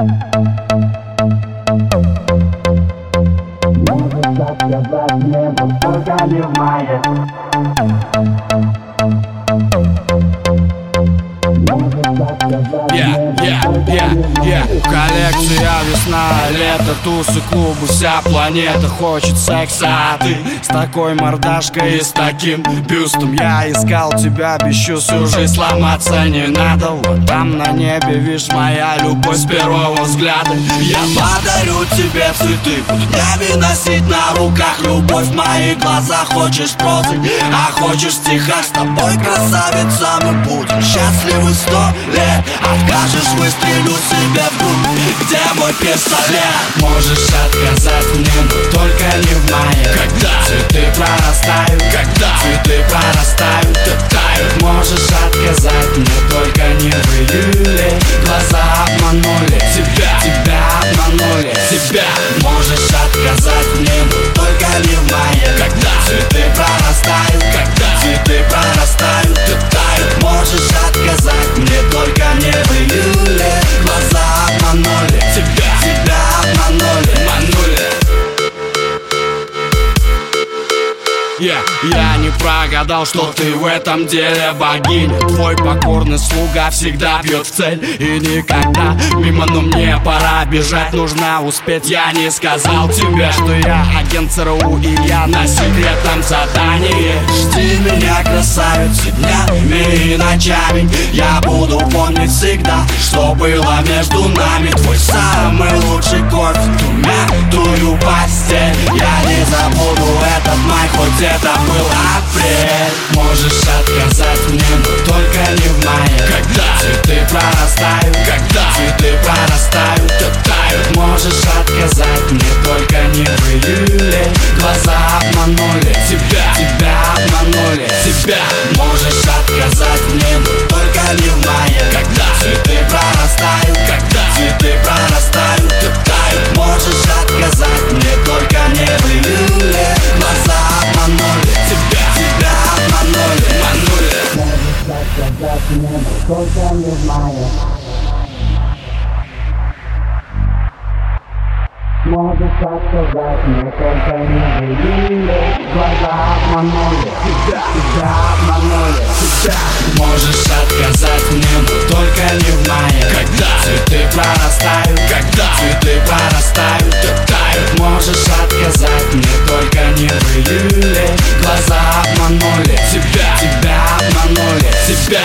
Можешь отказать мне, но только не в мае Yeah, yeah, yeah, yeah. Коллекция весна, лето, тусы, клубы, вся планета хочет секса. А ты с такой мордашкой и с таким бюстом. Я искал тебя, без чувств уже сломаться не надо Вот там на небе, видишь, моя любовь с первого взгляда. Я подарю тебе цветы, буду днями носить на руках Любовь. В моих глазах, хочешь прозы, а хочешь стиха. С тобой, красавица, мы будем счастливы сто лет Откажешь, выстрелю себе в грудь Где мой пистолет? Можешь отказать мне, но только не в мае. Когда? Цветы прорастают. Когда? Цветы прорастают и тают. Можешь отказать мне, только не в июле. Глаза обманули. Тебя, тебя обманули. Тебя. Можешь отказать Yeah, я не прогадал, что ты в этом деле богиня. Твой покорный слуга всегда бьет в цель И никогда мимо, но мне пора бежать Нужно успеть, я не сказал тебе Что я агент ЦРУ и я на секретном задании. Жди меня, красавица, днями и ночами. Я буду помнить всегда, что было между нами. Твой самый лучший кофе, хоть это был апрель. Можешь отказать мне, но только не в мае. Когда? Цветы прорастают. Когда? Цветы прорастают. И тают Можешь отказать мне, только не в июле. Глаза обманули что я не знаю. Можешь подсказать мне, только не вели Глаза обманули, тебя, тебя обманули, тебя Можешь отказать мне, но только не в мае Когда? Цветы прорастают, когда? Цветы прорастают, так тают. Можешь отказать мне, только не в июле Глаза обманули, тебя, тебя обманули, тебя.